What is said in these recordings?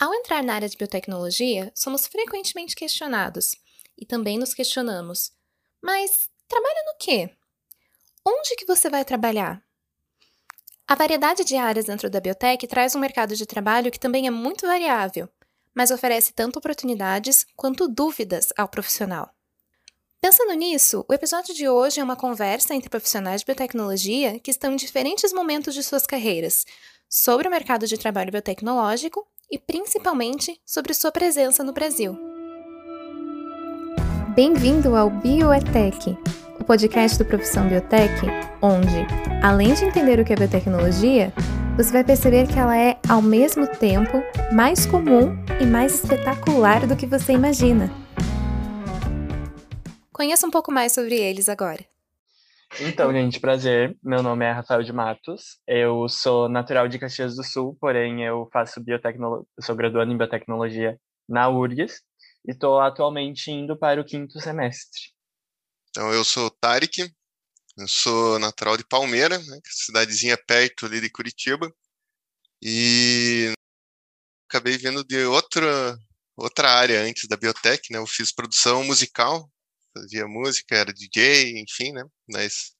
Ao entrar na área de biotecnologia, somos frequentemente questionados e também nos questionamos: mas trabalha no quê? Onde que você vai trabalhar? A variedade de áreas dentro da biotech traz um mercado de trabalho que também é muito variável, mas oferece tanto oportunidades quanto dúvidas ao profissional. Pensando nisso, o episódio de hoje é uma conversa entre profissionais de biotecnologia que estão em diferentes momentos de suas carreiras sobre o mercado de trabalho biotecnológico e principalmente sobre sua presença no Brasil. Bem-vindo ao Bioetec, o podcast do Profissão Biotech, onde, além de entender o que é biotecnologia, você vai perceber que ela é, ao mesmo tempo, mais comum e mais espetacular do que você imagina. Conheça um pouco mais sobre eles agora. Então, gente, prazer. Meu nome é Rafael de Matos. Eu sou natural de Caxias do Sul, porém eu faço biotecnologia, sou graduando em biotecnologia na URGS e estou atualmente indo para o quinto semestre. Então, eu sou Tarek, eu sou natural de Palmeira, né, cidadezinha perto ali de Curitiba, e acabei vindo de outra outra área antes da biotech, né? Eu fiz produção musical, fazia música, era DJ, enfim, né? Mas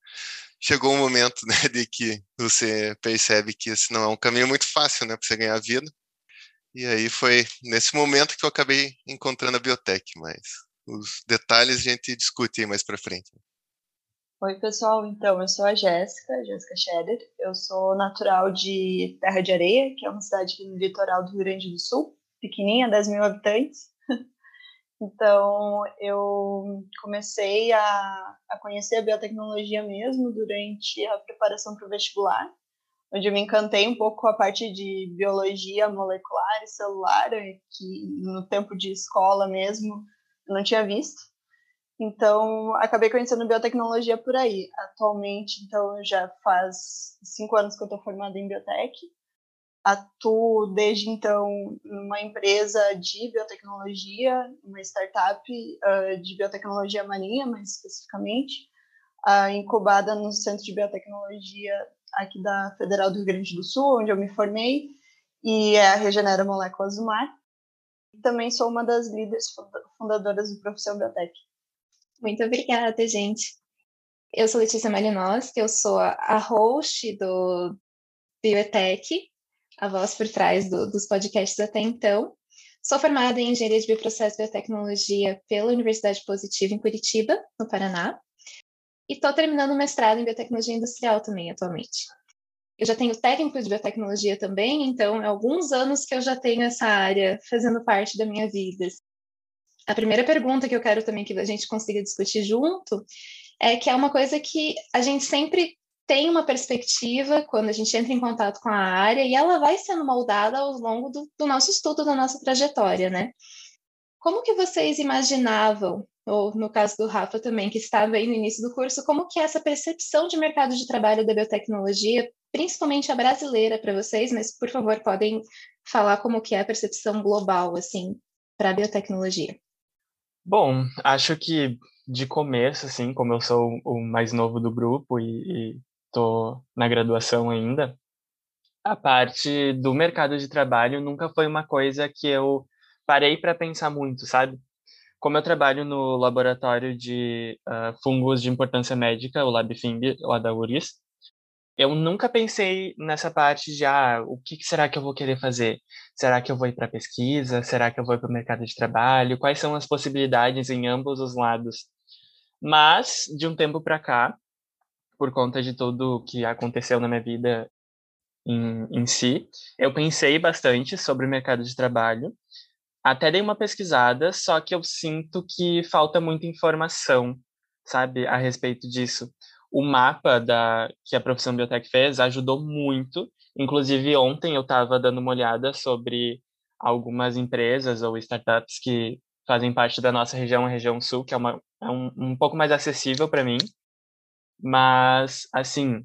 chegou um momento, né, de que você percebe que esse não é um caminho muito fácil, né, para você ganhar vida. E aí foi nesse momento que eu acabei encontrando a biotech, mas os detalhes a gente discute mais para frente. Oi, pessoal. Então, eu sou a Jéssica, Jéssica Scherer. Eu sou natural de Terra de Areia, que é uma cidade no litoral do Rio Grande do Sul, pequenininha, 10 mil habitantes. Então, eu comecei a, a conhecer a biotecnologia mesmo durante a preparação para o vestibular, onde eu me encantei um pouco com a parte de biologia molecular e celular, que no tempo de escola mesmo eu não tinha visto. Então, acabei conhecendo biotecnologia por aí. Atualmente, então, já faz cinco anos que eu estou formada em biotech atuo desde então numa empresa de biotecnologia, uma startup uh, de biotecnologia marinha, mais especificamente, uh, incubada no Centro de Biotecnologia aqui da Federal do Rio Grande do Sul, onde eu me formei, e é a Regenera Moléculas do Mar. Também sou uma das líderes fundadoras do Profissão Biotech. Muito obrigada, gente. Eu sou Letícia Malinowski, eu sou a host do Biotech, a voz por trás do, dos podcasts até então. Sou formada em Engenharia de Bioprocesso e Biotecnologia pela Universidade Positiva em Curitiba, no Paraná. E estou terminando o mestrado em Biotecnologia Industrial também, atualmente. Eu já tenho técnico de biotecnologia também, então é alguns anos que eu já tenho essa área fazendo parte da minha vida. A primeira pergunta que eu quero também que a gente consiga discutir junto é que é uma coisa que a gente sempre tem uma perspectiva quando a gente entra em contato com a área e ela vai sendo moldada ao longo do, do nosso estudo, da nossa trajetória, né? Como que vocês imaginavam, ou no caso do Rafa também, que estava aí no início do curso, como que é essa percepção de mercado de trabalho da biotecnologia, principalmente a brasileira para vocês, mas por favor, podem falar como que é a percepção global, assim, para a biotecnologia. Bom, acho que de começo, assim, como eu sou o mais novo do grupo e, e tô na graduação ainda, a parte do mercado de trabalho nunca foi uma coisa que eu parei para pensar muito, sabe? Como eu trabalho no laboratório de uh, fungos de importância médica, o LabFimb, lá da URIS, eu nunca pensei nessa parte de, ah, o que será que eu vou querer fazer? Será que eu vou ir para pesquisa? Será que eu vou para o mercado de trabalho? Quais são as possibilidades em ambos os lados? Mas, de um tempo para cá, por conta de tudo o que aconteceu na minha vida em, em si, eu pensei bastante sobre o mercado de trabalho. Até dei uma pesquisada, só que eu sinto que falta muita informação, sabe, a respeito disso. O mapa da que a profissão biotech fez ajudou muito. Inclusive, ontem eu estava dando uma olhada sobre algumas empresas ou startups que fazem parte da nossa região, a região sul, que é, uma, é um, um pouco mais acessível para mim. Mas, assim,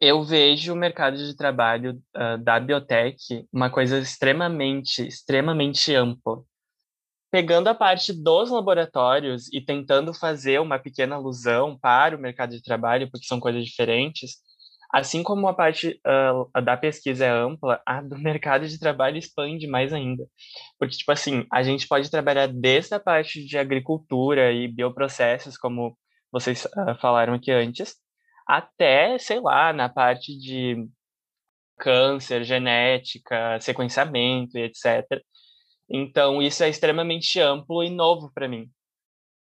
eu vejo o mercado de trabalho uh, da biotech uma coisa extremamente, extremamente ampla. Pegando a parte dos laboratórios e tentando fazer uma pequena alusão para o mercado de trabalho, porque são coisas diferentes, Assim como a parte uh, da pesquisa é ampla, a do mercado de trabalho expande mais ainda. Porque, tipo assim, a gente pode trabalhar desde a parte de agricultura e bioprocessos, como vocês uh, falaram aqui antes, até, sei lá, na parte de câncer, genética, sequenciamento e etc. Então, isso é extremamente amplo e novo para mim.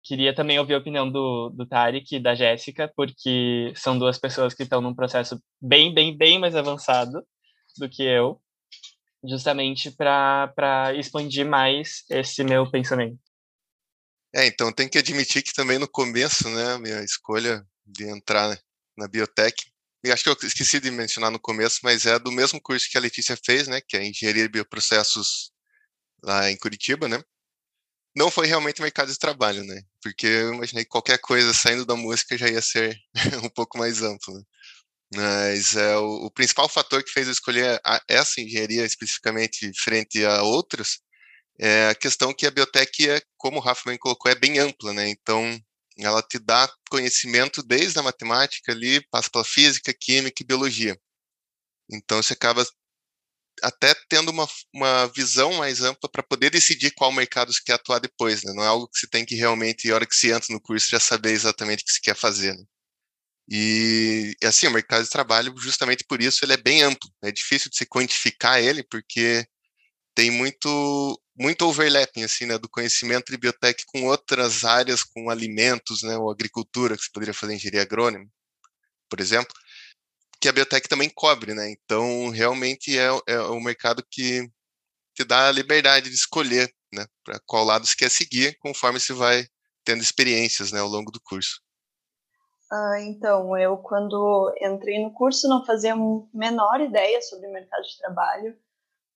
Queria também ouvir a opinião do, do Tarek e da Jéssica, porque são duas pessoas que estão num processo bem, bem, bem mais avançado do que eu, justamente para expandir mais esse meu pensamento. É, então tem que admitir que também no começo, né, a minha escolha de entrar na biotech, e acho que eu esqueci de mencionar no começo, mas é do mesmo curso que a Letícia fez, né, que é Engenharia de Bioprocessos lá em Curitiba, né? não foi realmente mercado de trabalho, né? Porque eu imaginei que qualquer coisa saindo da música já ia ser um pouco mais amplo. Né? Mas é, o, o, principal fator que fez eu escolher a, essa engenharia especificamente frente a outras é a questão que a biotech, é, como o Rafa bem colocou, é bem ampla, né? Então, ela te dá conhecimento desde a matemática ali, passa pela física, química e biologia. Então, você acaba até tendo uma, uma visão mais ampla para poder decidir qual mercado você quer atuar depois, né? Não é algo que você tem que realmente, na hora que você entra no curso, já saber exatamente o que você quer fazer, né? E, assim, o mercado de trabalho, justamente por isso, ele é bem amplo. É difícil de se quantificar ele, porque tem muito muito overlapping, assim, né, do conhecimento de biotech com outras áreas, com alimentos, né, ou agricultura, que você poderia fazer engenharia agrônoma, por exemplo que a biotech também cobre, né? Então, realmente é, é o mercado que te dá a liberdade de escolher, né, para qual lado você quer seguir, conforme você vai tendo experiências, né, ao longo do curso. Ah, então, eu quando entrei no curso não fazia a menor ideia sobre o mercado de trabalho,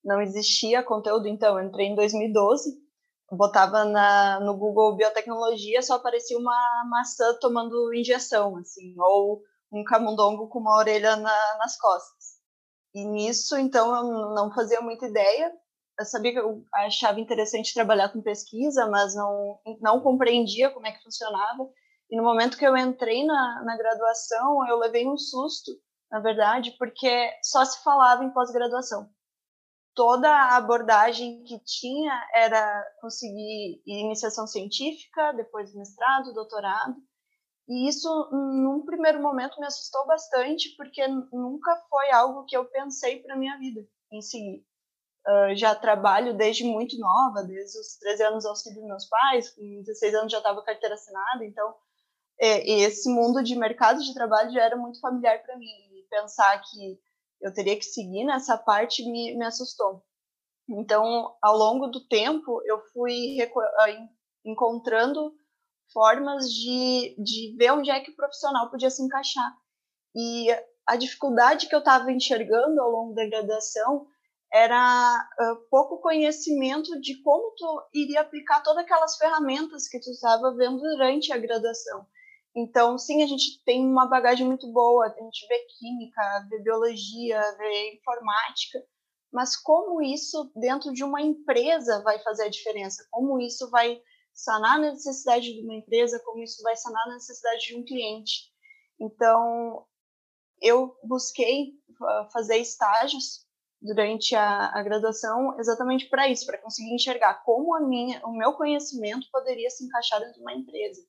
não existia conteúdo, então eu entrei em 2012, botava na, no Google biotecnologia, só aparecia uma maçã tomando injeção, assim, ou um camundongo com uma orelha na, nas costas. E nisso, então, eu não fazia muita ideia. Eu sabia que eu achava interessante trabalhar com pesquisa, mas não, não compreendia como é que funcionava. E no momento que eu entrei na, na graduação, eu levei um susto, na verdade, porque só se falava em pós-graduação. Toda a abordagem que tinha era conseguir iniciação científica, depois mestrado, doutorado, e isso, num primeiro momento, me assustou bastante, porque nunca foi algo que eu pensei para minha vida em seguir. Uh, já trabalho desde muito nova, desde os 13 anos auxílio dos meus pais, com 16 anos já estava carteira assinada, então é, esse mundo de mercado de trabalho já era muito familiar para mim. E pensar que eu teria que seguir nessa parte me, me assustou. Então, ao longo do tempo, eu fui encontrando formas de, de ver onde é que o profissional podia se encaixar. E a dificuldade que eu estava enxergando ao longo da graduação era uh, pouco conhecimento de como tu iria aplicar todas aquelas ferramentas que tu estava vendo durante a graduação. Então, sim, a gente tem uma bagagem muito boa, a gente vê química, vê biologia, vê informática, mas como isso dentro de uma empresa vai fazer a diferença? Como isso vai sanar a necessidade de uma empresa, como isso vai sanar a necessidade de um cliente. Então, eu busquei ah, fazer estágios durante a, a graduação exatamente para isso, para conseguir enxergar como a minha, o meu conhecimento poderia se encaixar dentro de uma empresa.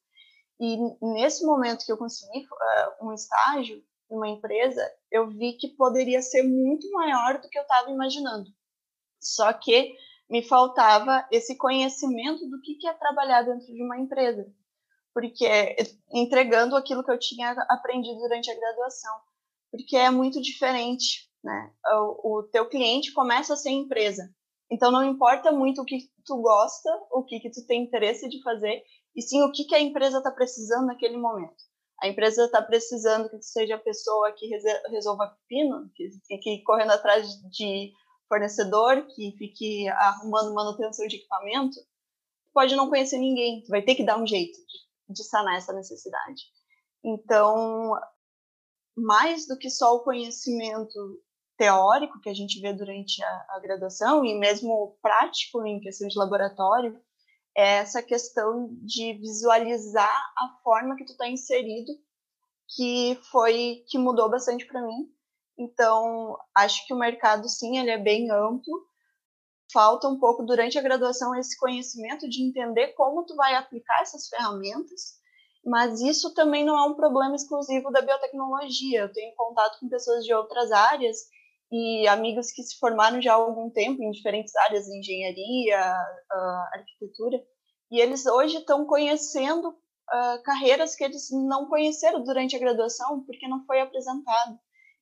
E nesse momento que eu consegui uh, um estágio em uma empresa, eu vi que poderia ser muito maior do que eu estava imaginando. Só que me faltava esse conhecimento do que, é trabalhar dentro de uma empresa, porque entregando aquilo que eu tinha aprendido durante a graduação, porque é muito diferente, né? O, o teu cliente começa a ser empresa, então não importa muito o que tu gosta, o que que tu tem interesse de fazer, e sim o que que a empresa está precisando naquele momento. A empresa está precisando que seja a pessoa que resolva pepino, que fique correndo atrás de fornecedor que fique arrumando manutenção de equipamento, pode não conhecer ninguém, vai ter que dar um jeito de, de sanar essa necessidade. Então, mais do que só o conhecimento teórico que a gente vê durante a, a graduação e mesmo prático em questão de laboratório, é essa questão de visualizar a forma que tu está inserido, que foi que mudou bastante para mim. Então, acho que o mercado sim, ele é bem amplo. Falta um pouco durante a graduação esse conhecimento de entender como tu vai aplicar essas ferramentas, mas isso também não é um problema exclusivo da biotecnologia. Eu tenho contato com pessoas de outras áreas e amigos que se formaram já há algum tempo em diferentes áreas, engenharia, uh, arquitetura, e eles hoje estão conhecendo uh, carreiras que eles não conheceram durante a graduação porque não foi apresentado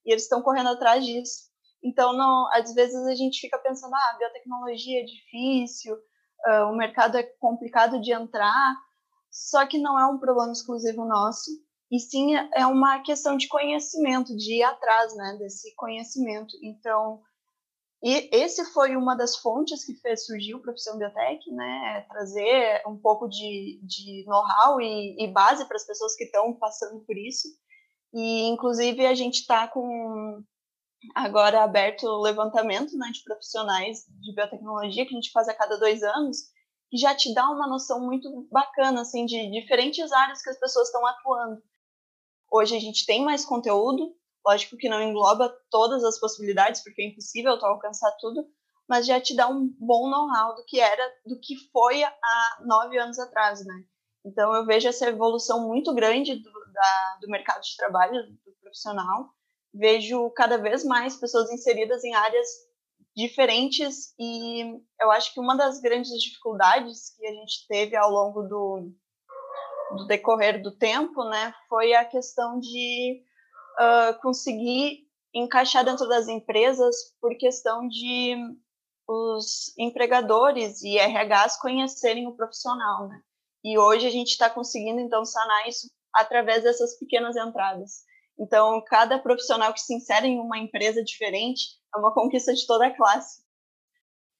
e eles estão correndo atrás disso. Então, não, às vezes a gente fica pensando, ah, biotecnologia é difícil, uh, o mercado é complicado de entrar, só que não é um problema exclusivo nosso, e sim é uma questão de conhecimento, de ir atrás, né, desse conhecimento. Então, e esse foi uma das fontes que fez surgir o Profissão Biotech, né, é trazer um pouco de, de know-how e, e base para as pessoas que estão passando por isso, e, inclusive, a gente está com agora aberto o levantamento né, de profissionais de biotecnologia, que a gente faz a cada dois anos, que já te dá uma noção muito bacana, assim, de diferentes áreas que as pessoas estão atuando. Hoje a gente tem mais conteúdo, lógico que não engloba todas as possibilidades, porque é impossível tu alcançar tudo, mas já te dá um bom know-how do que era, do que foi há nove anos atrás, né? Então eu vejo essa evolução muito grande do, da, do mercado de trabalho do profissional. Vejo cada vez mais pessoas inseridas em áreas diferentes e eu acho que uma das grandes dificuldades que a gente teve ao longo do, do decorrer do tempo, né, foi a questão de uh, conseguir encaixar dentro das empresas por questão de os empregadores e RHs conhecerem o profissional, né? E hoje a gente está conseguindo então sanar isso através dessas pequenas entradas. Então, cada profissional que se insere em uma empresa diferente é uma conquista de toda a classe.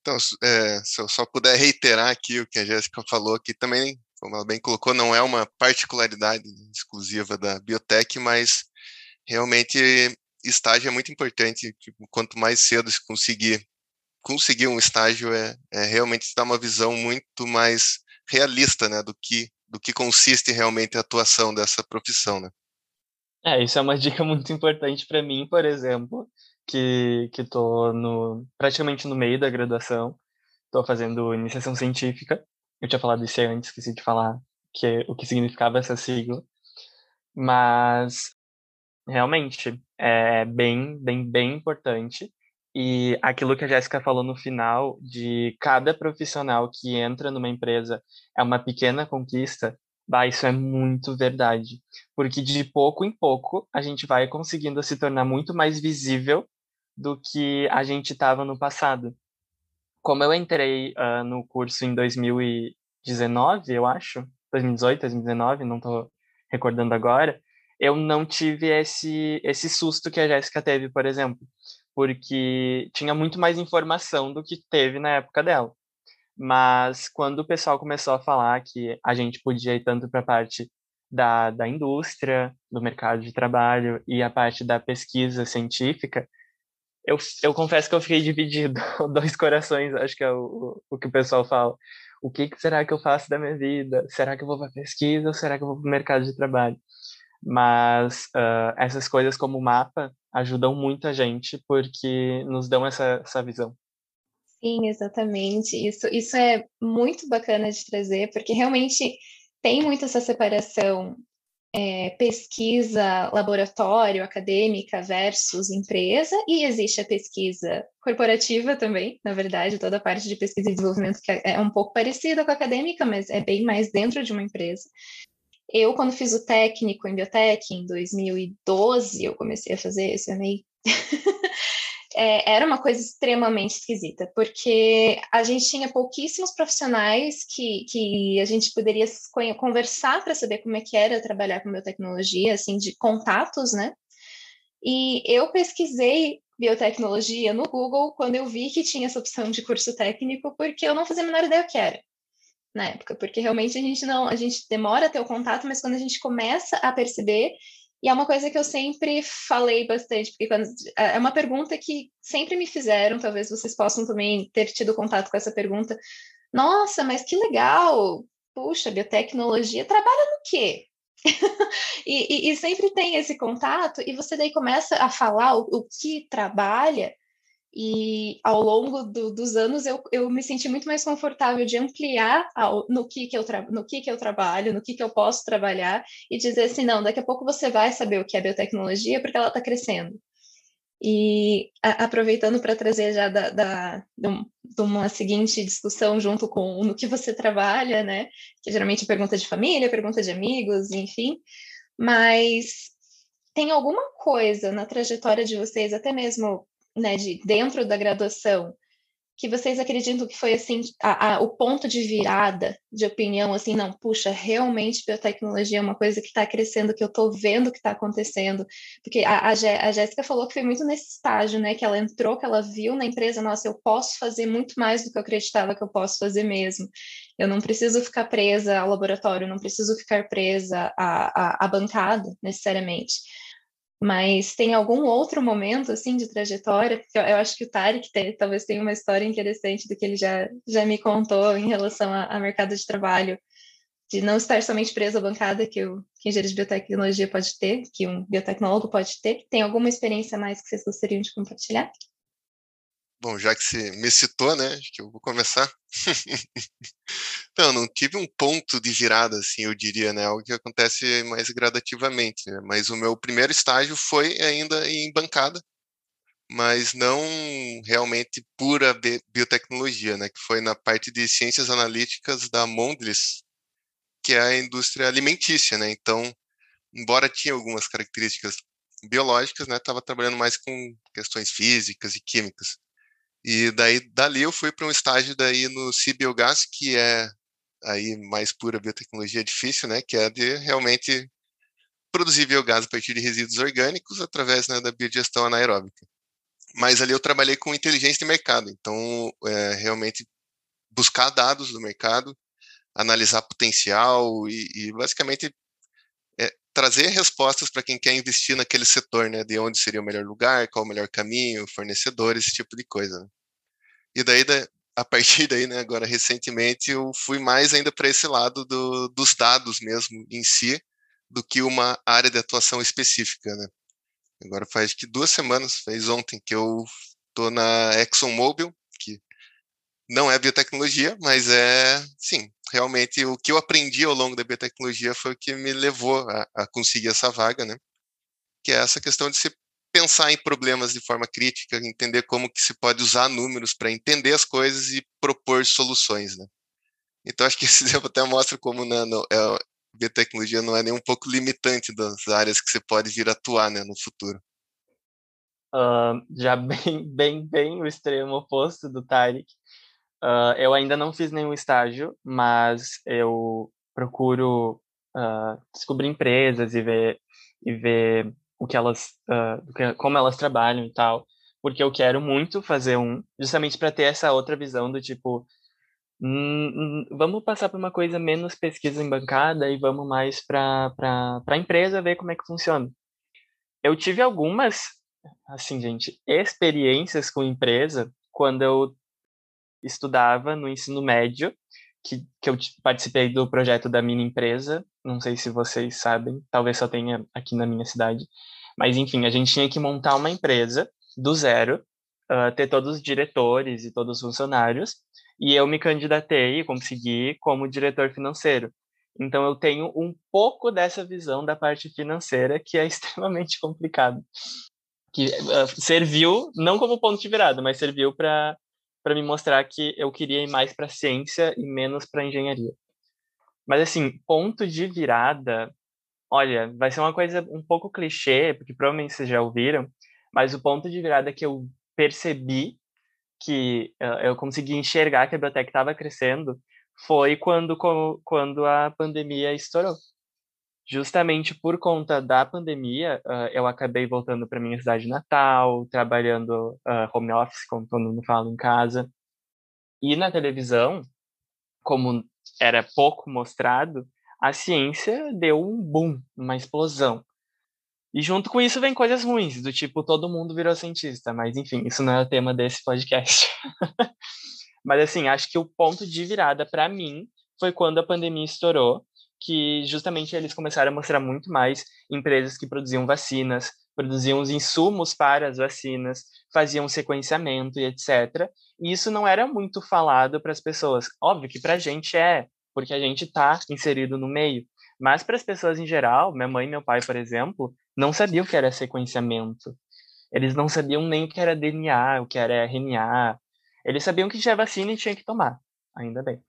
Então, é, se eu só puder reiterar aqui o que a Jéssica falou, que também, como ela bem colocou, não é uma particularidade exclusiva da biotech, mas realmente estágio é muito importante. Tipo, quanto mais cedo se conseguir conseguir um estágio, é, é realmente dar uma visão muito mais realista né, do que do que consiste realmente a atuação dessa profissão, né? É, isso é uma dica muito importante para mim, por exemplo, que que tô no praticamente no meio da graduação, estou fazendo iniciação científica. Eu tinha falado isso antes, esqueci de falar que o que significava essa sigla, mas realmente é bem, bem, bem importante. E aquilo que a Jéssica falou no final, de cada profissional que entra numa empresa é uma pequena conquista, bah, isso é muito verdade. Porque de pouco em pouco a gente vai conseguindo se tornar muito mais visível do que a gente estava no passado. Como eu entrei uh, no curso em 2019, eu acho, 2018, 2019, não estou recordando agora, eu não tive esse, esse susto que a Jéssica teve, por exemplo porque tinha muito mais informação do que teve na época dela. Mas quando o pessoal começou a falar que a gente podia ir tanto para a parte da, da indústria, do mercado de trabalho e a parte da pesquisa científica, eu, eu confesso que eu fiquei dividido, dois corações, acho que é o, o que o pessoal fala. O que, que será que eu faço da minha vida? Será que eu vou para pesquisa ou será que eu vou para o mercado de trabalho? Mas uh, essas coisas como o mapa ajudam muito a gente porque nos dão essa, essa visão. Sim, exatamente. Isso, isso é muito bacana de trazer, porque realmente tem muito essa separação é, pesquisa, laboratório, acadêmica versus empresa, e existe a pesquisa corporativa também, na verdade, toda a parte de pesquisa e desenvolvimento que é um pouco parecida com a acadêmica, mas é bem mais dentro de uma empresa. Eu, quando fiz o técnico em biotech, em 2012, eu comecei a fazer isso, é meio... é, era uma coisa extremamente esquisita, porque a gente tinha pouquíssimos profissionais que, que a gente poderia conversar para saber como é que era trabalhar com biotecnologia, assim, de contatos, né? E eu pesquisei biotecnologia no Google quando eu vi que tinha essa opção de curso técnico, porque eu não fazia a menor ideia o que era na época, porque realmente a gente não, a gente demora a ter o contato, mas quando a gente começa a perceber, e é uma coisa que eu sempre falei bastante, porque quando, é, é uma pergunta que sempre me fizeram, talvez vocês possam também ter tido contato com essa pergunta. Nossa, mas que legal! Puxa, biotecnologia, trabalha no quê? e, e, e, sempre tem esse contato, e você daí começa a falar o, o que trabalha, e ao longo do, dos anos eu, eu me senti muito mais confortável de ampliar ao, no, que, que, eu no que, que eu trabalho, no que, que eu posso trabalhar, e dizer assim: não, daqui a pouco você vai saber o que é biotecnologia, porque ela está crescendo. E a, aproveitando para trazer já da, da, de uma seguinte discussão junto com no que você trabalha, né? Que geralmente é pergunta de família, pergunta de amigos, enfim. Mas tem alguma coisa na trajetória de vocês, até mesmo né, de dentro da graduação, que vocês acreditam que foi assim a, a, o ponto de virada de opinião, assim, não, puxa, realmente biotecnologia é uma coisa que está crescendo, que eu estou vendo que está acontecendo, porque a, a, a Jéssica falou que foi muito nesse estágio, né, que ela entrou, que ela viu na empresa, nossa, eu posso fazer muito mais do que eu acreditava que eu posso fazer mesmo, eu não preciso ficar presa ao laboratório, não preciso ficar presa à, à, à bancada, necessariamente. Mas tem algum outro momento, assim, de trajetória? Eu, eu acho que o Tarek tem, talvez tenha uma história interessante do que ele já, já me contou em relação ao mercado de trabalho, de não estar somente preso à bancada que o que engenheiro de biotecnologia pode ter, que um biotecnólogo pode ter. Tem alguma experiência mais que vocês gostariam de compartilhar? Bom, já que você me citou, né, acho que eu vou começar. não, não tive um ponto de virada, assim, eu diria, né, algo que acontece mais gradativamente, né, mas o meu primeiro estágio foi ainda em bancada, mas não realmente pura biotecnologia, né, que foi na parte de ciências analíticas da Mondelez, que é a indústria alimentícia, né, então, embora tinha algumas características biológicas, né, estava trabalhando mais com questões físicas e químicas. E daí dali eu fui para um estágio daí no Cibiogás, que é aí mais pura biotecnologia difícil, né, que é de realmente produzir biogás a partir de resíduos orgânicos através né, da biodigestão anaeróbica. Mas ali eu trabalhei com inteligência de mercado, então é, realmente buscar dados do mercado, analisar potencial e, e basicamente trazer respostas para quem quer investir naquele setor, né, de onde seria o melhor lugar, qual o melhor caminho, fornecedores, esse tipo de coisa. Né. E daí, a partir daí, né, agora recentemente, eu fui mais ainda para esse lado do, dos dados mesmo em si, do que uma área de atuação específica, né. Agora faz que duas semanas, fez ontem, que eu estou na ExxonMobil, não é biotecnologia, mas é, sim, realmente o que eu aprendi ao longo da biotecnologia foi o que me levou a, a conseguir essa vaga, né? Que é essa questão de se pensar em problemas de forma crítica, entender como que se pode usar números para entender as coisas e propor soluções, né? Então acho que esse exemplo até mostra como né, não, é, biotecnologia não é nem um pouco limitante das áreas que você pode vir atuar, né, no futuro. Uh, já bem, bem, bem o extremo oposto do Tarek. Uh, eu ainda não fiz nenhum estágio, mas eu procuro uh, descobrir empresas e ver e ver o que elas, uh, como elas trabalham e tal, porque eu quero muito fazer um, justamente para ter essa outra visão do tipo, hum, hum, vamos passar por uma coisa menos pesquisa em bancada e vamos mais para a empresa ver como é que funciona. Eu tive algumas, assim, gente, experiências com empresa quando eu estudava no ensino médio, que, que eu participei do projeto da mini empresa, não sei se vocês sabem, talvez só tenha aqui na minha cidade, mas enfim, a gente tinha que montar uma empresa do zero, uh, ter todos os diretores e todos os funcionários, e eu me candidatei e consegui como diretor financeiro. Então eu tenho um pouco dessa visão da parte financeira que é extremamente complicado. Que uh, serviu não como ponto de virada, mas serviu para para me mostrar que eu queria ir mais para ciência e menos para engenharia. Mas assim, ponto de virada, olha, vai ser uma coisa um pouco clichê, porque provavelmente vocês já ouviram, mas o ponto de virada que eu percebi que uh, eu consegui enxergar que a biblioteca estava crescendo foi quando quando a pandemia estourou. Justamente por conta da pandemia, uh, eu acabei voltando para minha cidade natal, trabalhando uh, home office, como todo mundo fala, em casa. E na televisão, como era pouco mostrado, a ciência deu um boom, uma explosão. E junto com isso vem coisas ruins, do tipo todo mundo virou cientista, mas enfim, isso não é o tema desse podcast. mas assim, acho que o ponto de virada para mim foi quando a pandemia estourou que justamente eles começaram a mostrar muito mais empresas que produziam vacinas, produziam os insumos para as vacinas, faziam sequenciamento e etc. E isso não era muito falado para as pessoas. Óbvio que para a gente é, porque a gente está inserido no meio. Mas para as pessoas em geral, minha mãe e meu pai, por exemplo, não sabiam o que era sequenciamento. Eles não sabiam nem o que era DNA, o que era RNA. Eles sabiam que tinha vacina e tinha que tomar, ainda bem.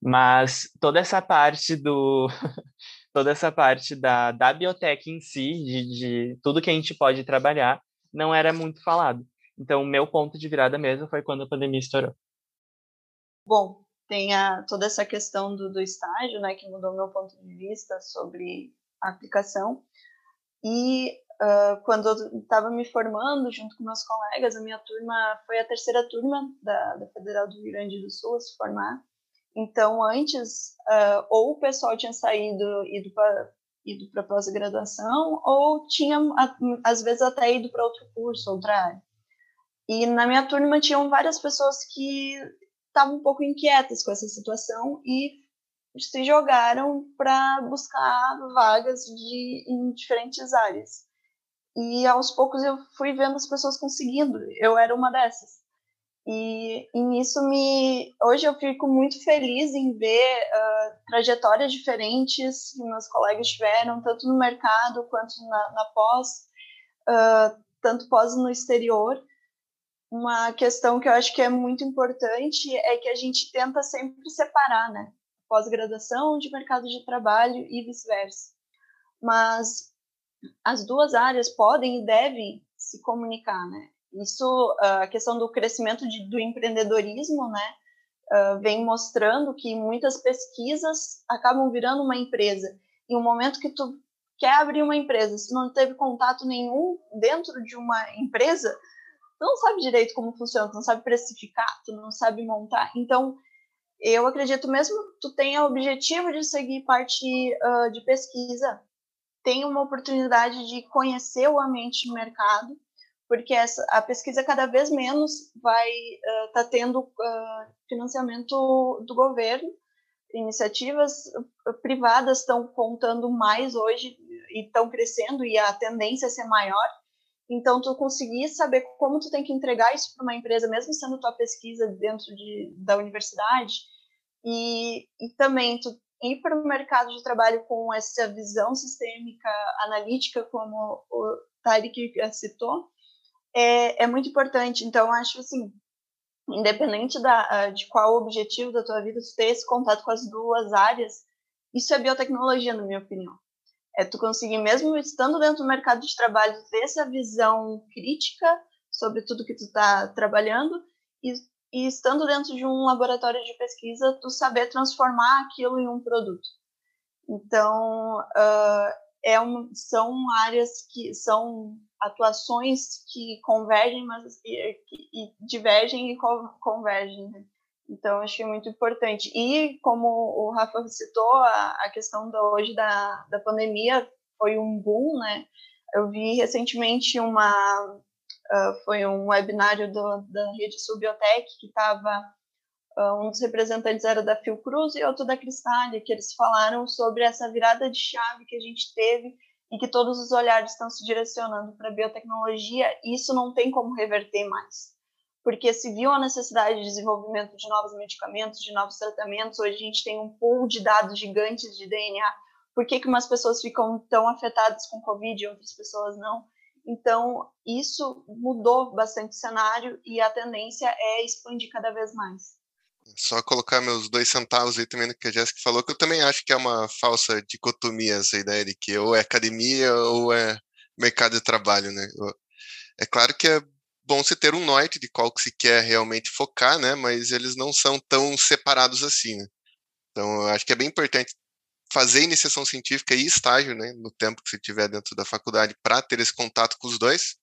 Mas toda essa parte do toda essa parte da, da biotech em si, de, de tudo que a gente pode trabalhar, não era muito falado. Então, o meu ponto de virada mesmo foi quando a pandemia estourou. Bom, tem a, toda essa questão do, do estágio, né, que mudou meu ponto de vista sobre a aplicação. E uh, quando eu estava me formando junto com meus colegas, a minha turma foi a terceira turma da, da Federal do Rio Grande do Sul a se formar. Então, antes, uh, ou o pessoal tinha saído ido para ido para pós-graduação, ou tinha, às vezes, até ido para outro curso, outra área. E na minha turma tinham várias pessoas que estavam um pouco inquietas com essa situação e se jogaram para buscar vagas de, em diferentes áreas. E aos poucos eu fui vendo as pessoas conseguindo. Eu era uma dessas. E, e nisso me hoje eu fico muito feliz em ver uh, trajetórias diferentes que meus colegas tiveram, tanto no mercado quanto na, na pós, uh, tanto pós no exterior. Uma questão que eu acho que é muito importante é que a gente tenta sempre separar, né? Pós-graduação de mercado de trabalho e vice-versa. Mas as duas áreas podem e devem se comunicar, né? Isso, a questão do crescimento de, do empreendedorismo, né, uh, vem mostrando que muitas pesquisas acabam virando uma empresa. E o momento que tu quer abrir uma empresa, se não teve contato nenhum dentro de uma empresa, tu não sabe direito como funciona, tu não sabe precificar, tu não sabe montar. Então, eu acredito mesmo que tu tenha o objetivo de seguir parte uh, de pesquisa, tem uma oportunidade de conhecer o ambiente de mercado, porque essa, a pesquisa cada vez menos vai estar uh, tá tendo uh, financiamento do governo, iniciativas privadas estão contando mais hoje e estão crescendo e a tendência é ser maior. Então, tu conseguir saber como tu tem que entregar isso para uma empresa, mesmo sendo tua pesquisa dentro de, da universidade, e, e também tu ir para o mercado de trabalho com essa visão sistêmica, analítica, como o Tarek citou, é, é muito importante. Então, acho assim, independente da, de qual o objetivo da tua vida, tu ter esse contato com as duas áreas, isso é biotecnologia, na minha opinião. É tu conseguir, mesmo estando dentro do mercado de trabalho, ter essa visão crítica sobre tudo que tu está trabalhando e, e, estando dentro de um laboratório de pesquisa, tu saber transformar aquilo em um produto. Então, uh, é são áreas que são atuações que convergem, mas e, e divergem e co convergem. Né? Então, é muito importante. E, como o Rafa citou, a, a questão da, hoje da, da pandemia foi um boom, né? Eu vi recentemente uma... Uh, foi um webinário do, da Rede Subbiotech que estava... Uh, um dos representantes era da Fiocruz e outro da Cristália, que eles falaram sobre essa virada de chave que a gente teve e que todos os olhares estão se direcionando para a biotecnologia, isso não tem como reverter mais. Porque se viu a necessidade de desenvolvimento de novos medicamentos, de novos tratamentos, hoje a gente tem um pool de dados gigantes de DNA. Por que, que umas pessoas ficam tão afetadas com Covid e outras pessoas não? Então, isso mudou bastante o cenário e a tendência é expandir cada vez mais só colocar meus dois centavos aí também no que a Jéssica falou, que eu também acho que é uma falsa dicotomia essa ideia de que ou é academia ou é mercado de trabalho, né? É claro que é bom se ter um norte de qual que se quer realmente focar, né? Mas eles não são tão separados assim, né? Então, eu acho que é bem importante fazer iniciação científica e estágio, né? No tempo que você tiver dentro da faculdade para ter esse contato com os dois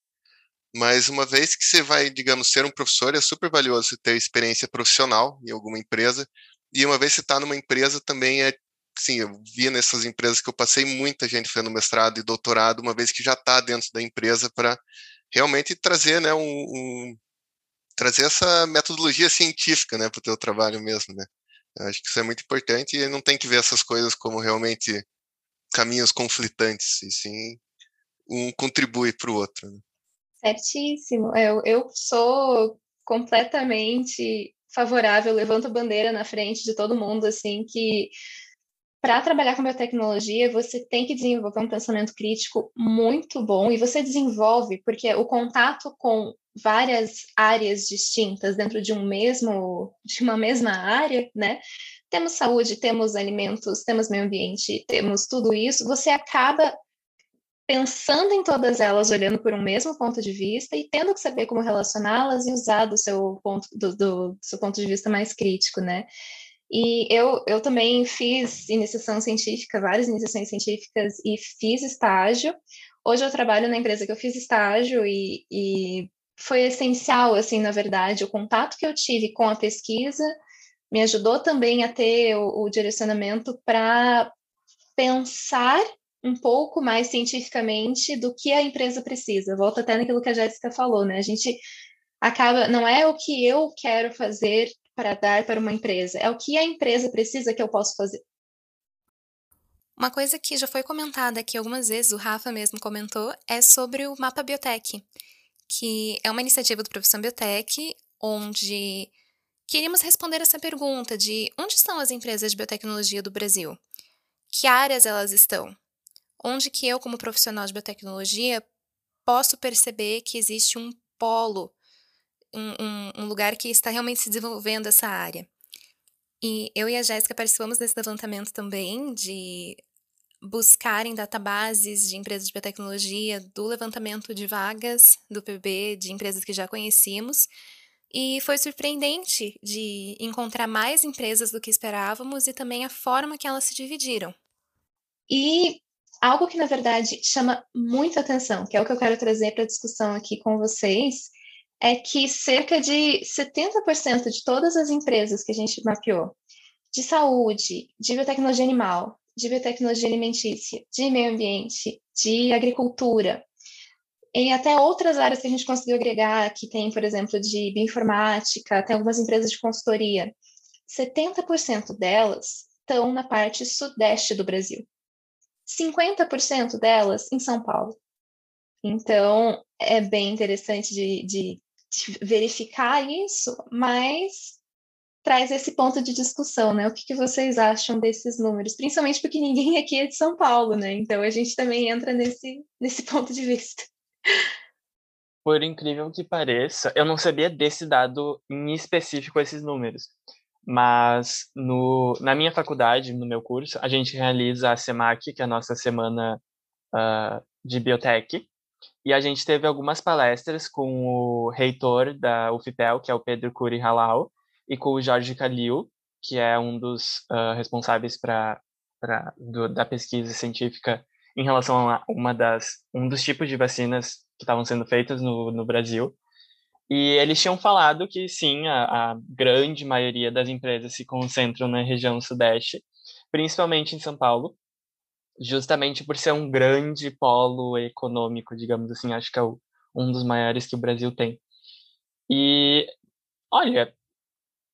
mas uma vez que você vai, digamos, ser um professor, é super valioso ter experiência profissional em alguma empresa. E uma vez que você está numa empresa, também é. Sim, eu vi nessas empresas que eu passei muita gente fazendo mestrado e doutorado, uma vez que já está dentro da empresa, para realmente trazer, né, um, um, trazer essa metodologia científica, né, para o teu trabalho mesmo, né. Acho que isso é muito importante e não tem que ver essas coisas como realmente caminhos conflitantes, e sim um contribui para o outro. Né? Certíssimo. Eu, eu sou completamente favorável, levanto bandeira na frente de todo mundo, assim, que para trabalhar com biotecnologia, você tem que desenvolver um pensamento crítico muito bom e você desenvolve porque o contato com várias áreas distintas dentro de um mesmo de uma mesma área, né? Temos saúde, temos alimentos, temos meio ambiente, temos tudo isso, você acaba pensando em todas elas, olhando por um mesmo ponto de vista e tendo que saber como relacioná-las e usar do seu ponto do, do seu ponto de vista mais crítico, né? E eu, eu também fiz iniciação científica, várias iniciações científicas e fiz estágio. Hoje eu trabalho na empresa que eu fiz estágio e, e foi essencial, assim, na verdade, o contato que eu tive com a pesquisa me ajudou também a ter o, o direcionamento para pensar um pouco mais cientificamente do que a empresa precisa. Volta até naquilo que a Jéssica falou, né? A gente acaba, não é o que eu quero fazer para dar para uma empresa, é o que a empresa precisa que eu posso fazer. Uma coisa que já foi comentada aqui algumas vezes, o Rafa mesmo comentou, é sobre o Mapa Biotech, que é uma iniciativa do Profissão Biotech, onde queríamos responder essa pergunta de onde estão as empresas de biotecnologia do Brasil? Que áreas elas estão? Onde que eu, como profissional de biotecnologia, posso perceber que existe um polo um, um, um lugar que está realmente se desenvolvendo essa área. E eu e a Jéssica participamos desse levantamento também, de buscarem databases de empresas de biotecnologia, do levantamento de vagas do PB, de empresas que já conhecíamos. E foi surpreendente de encontrar mais empresas do que esperávamos e também a forma que elas se dividiram. E algo que, na verdade, chama muita atenção, que é o que eu quero trazer para a discussão aqui com vocês, é que cerca de 70% de todas as empresas que a gente mapeou, de saúde, de biotecnologia animal, de biotecnologia alimentícia, de meio ambiente, de agricultura, e até outras áreas que a gente conseguiu agregar, que tem, por exemplo, de bioinformática, tem algumas empresas de consultoria, 70% delas estão na parte sudeste do Brasil. 50% delas em São Paulo. Então, é bem interessante de, de verificar isso, mas traz esse ponto de discussão, né? O que, que, vocês acham desses números? Principalmente porque ninguém aqui é de São Paulo, né? Então a gente também entra nesse, nesse ponto de vista. Por incrível que pareça, eu não sabia desse dado em específico esses números. Mas no, na minha faculdade, no meu curso, a gente realiza a SEMAC, que é a nossa semana uh, de biotech, e a gente teve algumas palestras com o reitor da UFPEL, que é o Pedro Curi Halal, e com o Jorge Calil, que é um dos uh, responsáveis pra, pra, do, da pesquisa científica em relação a uma das, um dos tipos de vacinas que estavam sendo feitas no, no Brasil. E eles tinham falado que sim, a, a grande maioria das empresas se concentram na região sudeste, principalmente em São Paulo, justamente por ser um grande polo econômico, digamos assim, acho que é o, um dos maiores que o Brasil tem. E, olha,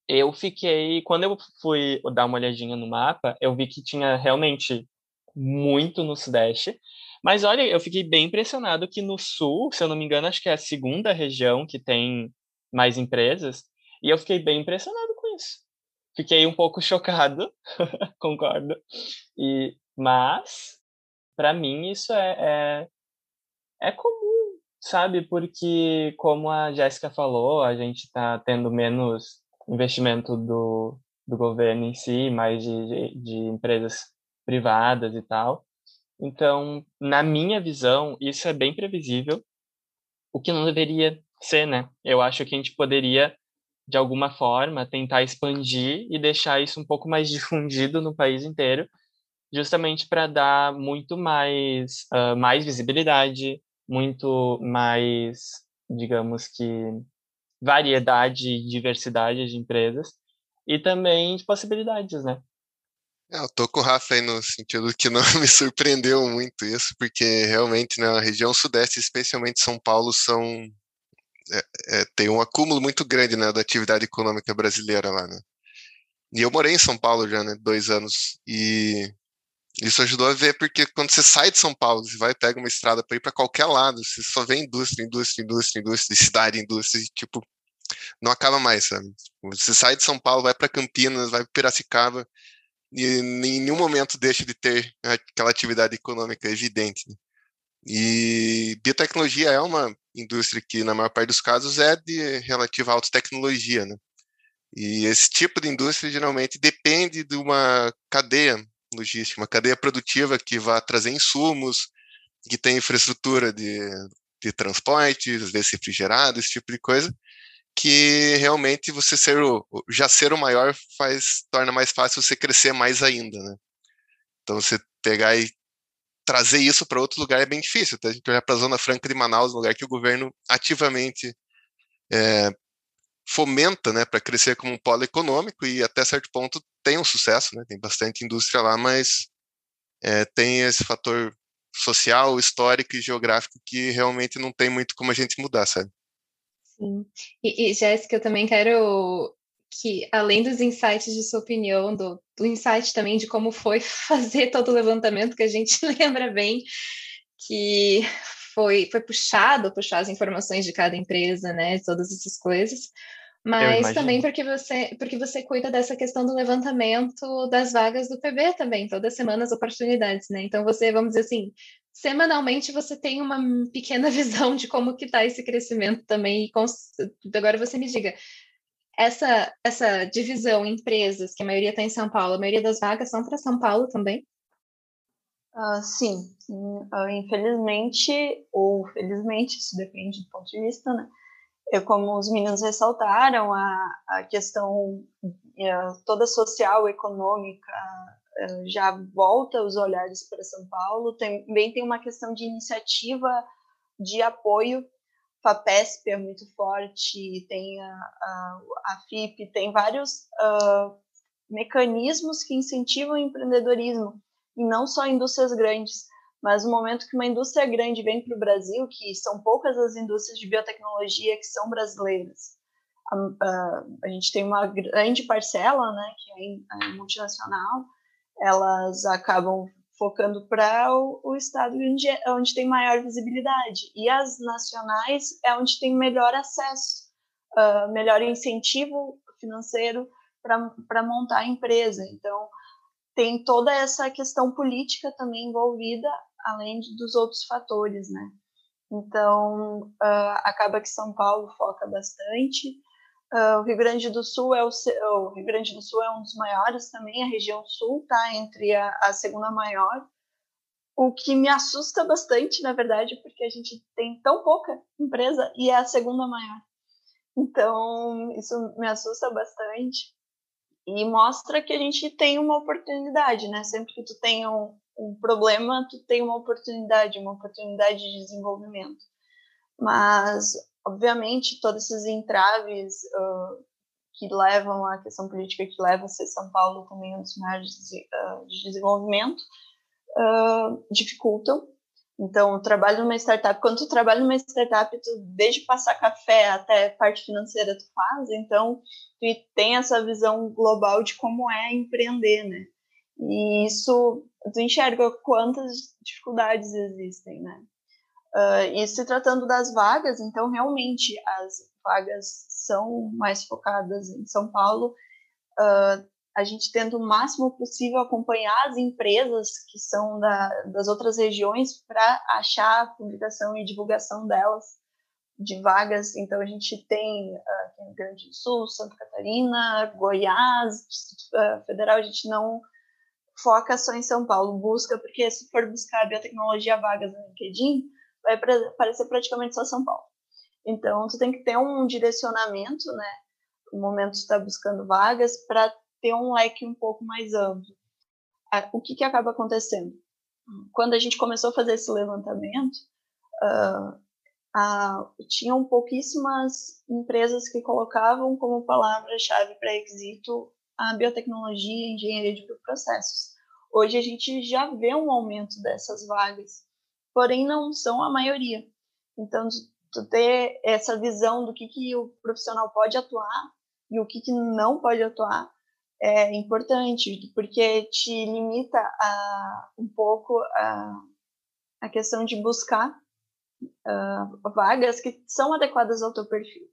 eu fiquei, quando eu fui dar uma olhadinha no mapa, eu vi que tinha realmente muito no Sudeste, mas olha, eu fiquei bem impressionado que no Sul, se eu não me engano, acho que é a segunda região que tem mais empresas, e eu fiquei bem impressionado com isso. Fiquei um pouco chocado, concordo. E mas, para mim, isso é, é, é, comum, sabe? Porque, como a Jéssica falou, a gente está tendo menos investimento do, do governo em si, mais de, de, de empresas privadas e tal. Então, na minha visão, isso é bem previsível, o que não deveria ser, né? Eu acho que a gente poderia, de alguma forma, tentar expandir e deixar isso um pouco mais difundido no país inteiro, justamente para dar muito mais, uh, mais visibilidade, muito mais, digamos que, variedade e diversidade de empresas e também de possibilidades, né? É, eu tô com o Rafa aí no sentido que não me surpreendeu muito isso, porque realmente na né, região sudeste, especialmente São Paulo, são é, é, tem um acúmulo muito grande né, da atividade econômica brasileira lá, né? E eu morei em São Paulo já, né, dois anos, e isso ajudou a ver, porque quando você sai de São Paulo, você vai pega uma estrada para ir para qualquer lado, você só vê indústria, indústria, indústria, indústria, cidade, indústria, e, tipo, não acaba mais, sabe? Você sai de São Paulo, vai para Campinas, vai para Piracicaba, e em nenhum momento deixa de ter aquela atividade econômica evidente. Né? E biotecnologia é uma indústria que, na maior parte dos casos, é de relativa alta tecnologia, né? E esse tipo de indústria geralmente depende de uma cadeia logística, uma cadeia produtiva que vai trazer insumos, que tem infraestrutura de, de transporte, às vezes refrigerado, esse tipo de coisa, que realmente você ser o, já ser o maior faz torna mais fácil você crescer mais ainda, né? Então você pegar e trazer isso para outro lugar é bem difícil. A gente olhar para a Zona Franca de Manaus, um lugar que o governo ativamente é, fomenta né, para crescer como um polo econômico e até certo ponto tem um sucesso, né, tem bastante indústria lá, mas é, tem esse fator social, histórico e geográfico que realmente não tem muito como a gente mudar, sabe? Sim. E, e Jéssica, eu também quero que, além dos insights de sua opinião, do, do insight também de como foi fazer todo o levantamento, que a gente lembra bem que foi, foi puxado, puxar as informações de cada empresa, né, todas essas coisas, mas também porque você, porque você cuida dessa questão do levantamento das vagas do PB também, todas as semanas oportunidades, né? Então você, vamos dizer assim, semanalmente você tem uma pequena visão de como que está esse crescimento também. E agora você me diga, essa, essa divisão em empresas, que a maioria está em São Paulo, a maioria das vagas são para São Paulo também? Uh, sim, uh, infelizmente, ou felizmente, isso depende do ponto de vista, né? Eu, como os meninos ressaltaram, a, a questão uh, toda social, econômica, já volta os olhares para São Paulo. Também tem uma questão de iniciativa de apoio. FAPESP é muito forte, tem a, a, a FIP, tem vários uh, mecanismos que incentivam o empreendedorismo, e não só indústrias grandes, mas no momento que uma indústria grande vem para o Brasil, que são poucas as indústrias de biotecnologia que são brasileiras, a, a, a gente tem uma grande parcela, né, que é, é multinacional, elas acabam focando para o, o, estado onde, é, onde tem maior visibilidade. E as nacionais é onde tem melhor acesso, uh, melhor incentivo financeiro para montar a empresa. Então, tem toda essa questão política também envolvida, além dos outros fatores, né? Então, uh, acaba que São Paulo foca bastante. Uh, o Rio Grande do Sul é o, o, Rio Grande do Sul é um dos maiores também, a região sul está entre a, a, segunda maior, o que me assusta bastante, na verdade, porque a gente tem tão pouca empresa e é a segunda maior. Então, isso me assusta bastante e mostra que a gente tem uma oportunidade, né? Sempre que tu tem um, um problema, tu tem uma oportunidade, uma oportunidade de desenvolvimento. Mas obviamente, todos esses entraves uh, que levam à questão política, que leva a ser São Paulo também um dos maiores uh, de desenvolvimento, uh, dificultam. Então, o trabalho numa startup, quando tu trabalha numa startup, tu, desde passar café até parte financeira tu faz, então tu tem essa visão global de como é empreender, né? E isso, tu enxerga quantas dificuldades existem, né? Uh, e se tratando das vagas, então realmente as vagas são mais focadas em São Paulo. Uh, a gente tenta o máximo possível acompanhar as empresas que são da, das outras regiões para achar a publicação e divulgação delas de vagas. Então a gente tem uh, Rio Grande do Sul, Santa Catarina, Goiás, uh, Federal. A gente não foca só em São Paulo, busca porque se for buscar biotecnologia vagas no LinkedIn vai aparecer praticamente só São Paulo. Então, tu tem que ter um direcionamento, né? No momento que está buscando vagas, para ter um leque um pouco mais amplo. O que, que acaba acontecendo? Quando a gente começou a fazer esse levantamento, uh, uh, tinham pouquíssimas empresas que colocavam como palavra-chave para êxito a biotecnologia e engenharia de processos. Hoje a gente já vê um aumento dessas vagas porém não são a maioria. Então, tu ter essa visão do que, que o profissional pode atuar e o que, que não pode atuar é importante, porque te limita a, um pouco a, a questão de buscar uh, vagas que são adequadas ao teu perfil.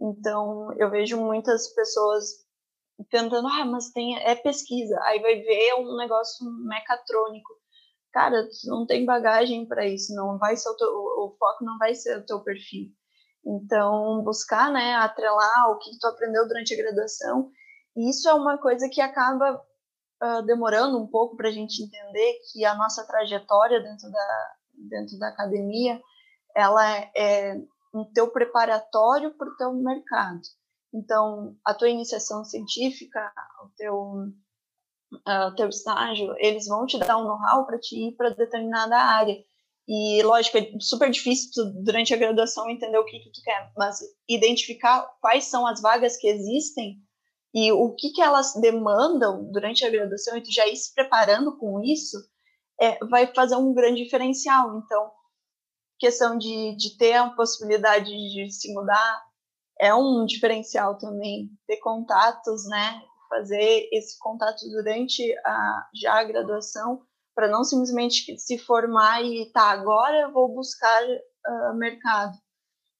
Então, eu vejo muitas pessoas tentando, ah, mas tem, é pesquisa, aí vai ver um negócio mecatrônico. Cara, tu não tem bagagem para isso, não vai ser o, teu, o foco não vai ser o teu perfil. Então, buscar, né, atrelar o que tu aprendeu durante a graduação isso é uma coisa que acaba uh, demorando um pouco para a gente entender que a nossa trajetória dentro da, dentro da academia ela é, é um teu preparatório para o teu mercado. Então, a tua iniciação científica, o teu, uh, teu estágio, eles vão te dar um know-how para te ir para determinada área. E, lógico, é super difícil tu, durante a graduação entender o que, que tu quer, mas identificar quais são as vagas que existem e o que, que elas demandam durante a graduação e tu já ir se preparando com isso, é, vai fazer um grande diferencial. Então, questão de, de ter a possibilidade de se mudar é um diferencial também. Ter contatos, né? Fazer esse contato durante a, já a graduação, para não simplesmente se formar e tá, agora eu vou buscar uh, mercado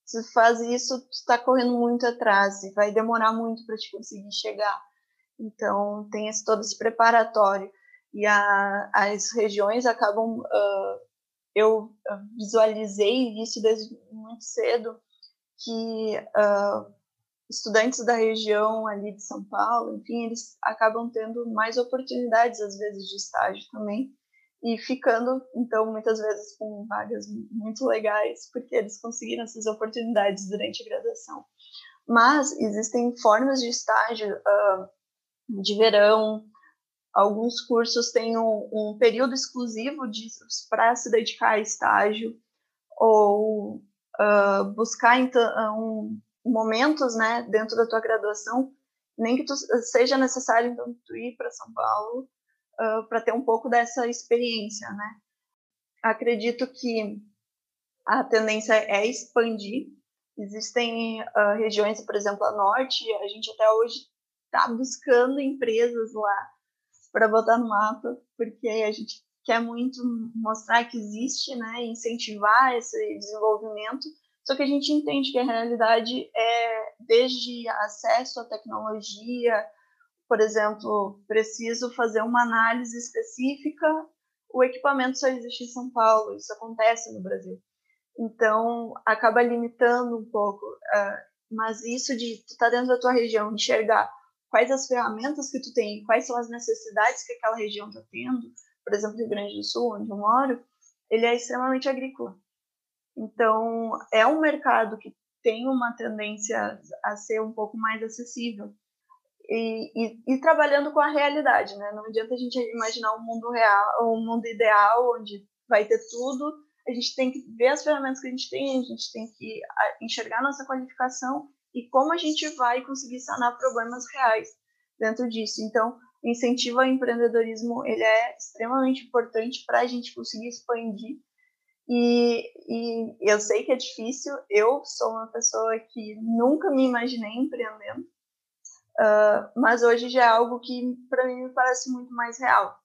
se faz isso, tu está correndo muito atrás e vai demorar muito para te conseguir chegar. Então, tem esse, todo esse preparatório. E a, as regiões acabam. Uh, eu visualizei isso desde muito cedo, que uh, estudantes da região ali de São Paulo, enfim, eles acabam tendo mais oportunidades, às vezes, de estágio também e ficando, então, muitas vezes com vagas muito legais, porque eles conseguiram essas oportunidades durante a graduação. Mas existem formas de estágio uh, de verão, alguns cursos têm um, um período exclusivo para se dedicar a estágio, ou uh, buscar então, um, momentos né, dentro da tua graduação, nem que tu, seja necessário então, tu ir para São Paulo uh, para ter um pouco dessa experiência, né? Acredito que a tendência é expandir. Existem uh, regiões, por exemplo, a norte, a gente até hoje está buscando empresas lá para botar no mapa, porque a gente quer muito mostrar que existe, né, incentivar esse desenvolvimento. Só que a gente entende que a realidade é desde acesso à tecnologia, por exemplo, preciso fazer uma análise específica, o equipamento só existe em São Paulo, isso acontece no Brasil. Então, acaba limitando um pouco. Uh, mas isso de tu estar tá dentro da tua região, enxergar quais as ferramentas que tu tem, quais são as necessidades que aquela região está tendo, por exemplo, Rio Grande do Sul, onde eu moro, ele é extremamente agrícola. Então, é um mercado que tem uma tendência a ser um pouco mais acessível e, e, e, trabalhando com a realidade, né? Não adianta a gente imaginar um mundo real, um mundo ideal onde vai ter tudo. A gente tem que ver as ferramentas que a gente tem, a gente tem que enxergar nossa qualificação e como a gente vai conseguir sanar problemas reais dentro disso. Então, o incentivo ao empreendedorismo ele é extremamente importante para a gente conseguir expandir. E, e eu sei que é difícil. Eu sou uma pessoa que nunca me imaginei empreendendo Uh, mas hoje já é algo que para mim me parece muito mais real.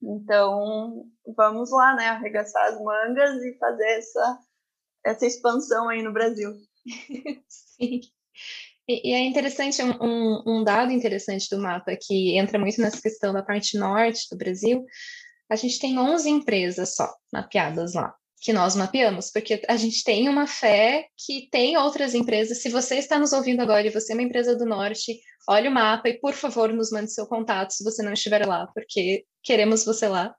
Então, vamos lá, né, arregaçar as mangas e fazer essa, essa expansão aí no Brasil. Sim. E, e é interessante, um, um, dado interessante do mapa que entra muito nessa questão da parte norte do Brasil, a gente tem 11 empresas só mapeadas lá que nós mapeamos, porque a gente tem uma fé que tem outras empresas. Se você está nos ouvindo agora e você é uma empresa do Norte, olhe o mapa e, por favor, nos mande seu contato se você não estiver lá, porque queremos você lá.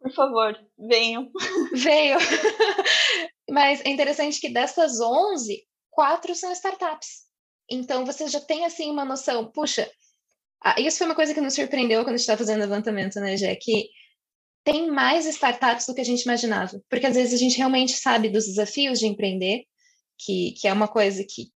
Por favor, venham. Venham. Mas é interessante que dessas 11, quatro são startups. Então, você já tem, assim, uma noção. Puxa, isso foi uma coisa que nos surpreendeu quando a gente estava fazendo levantamento, né, Jé? Que tem mais startups do que a gente imaginava. Porque às vezes a gente realmente sabe dos desafios de empreender, que, que é uma coisa que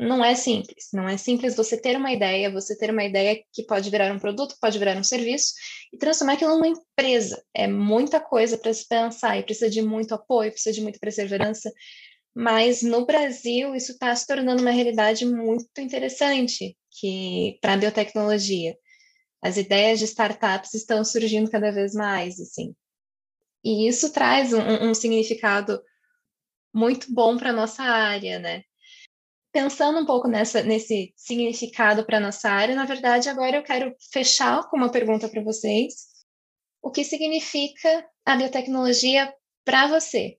não é simples. Não é simples você ter uma ideia, você ter uma ideia que pode virar um produto, pode virar um serviço e transformar aquilo numa empresa. É muita coisa para se pensar e precisa de muito apoio, precisa de muita perseverança. mas no Brasil isso está se tornando uma realidade muito interessante que para a biotecnologia. As ideias de startups estão surgindo cada vez mais, assim. E isso traz um, um significado muito bom para nossa área, né? Pensando um pouco nessa, nesse significado para nossa área, na verdade, agora eu quero fechar com uma pergunta para vocês. O que significa a biotecnologia para você?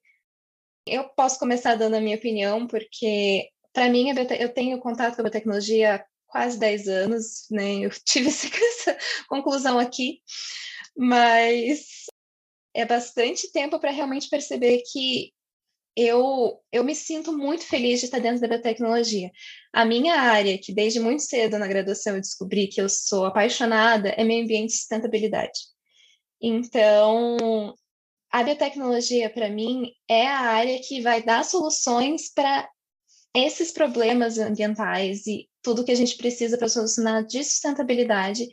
Eu posso começar dando a minha opinião, porque para mim eu tenho contato com a biotecnologia quase 10 anos, né? Eu tive essa conclusão aqui, mas é bastante tempo para realmente perceber que eu, eu me sinto muito feliz de estar dentro da biotecnologia. A minha área, que desde muito cedo na graduação eu descobri que eu sou apaixonada, é meio ambiente e sustentabilidade. Então, a biotecnologia, para mim, é a área que vai dar soluções para esses problemas ambientais e tudo que a gente precisa para solucionar de sustentabilidade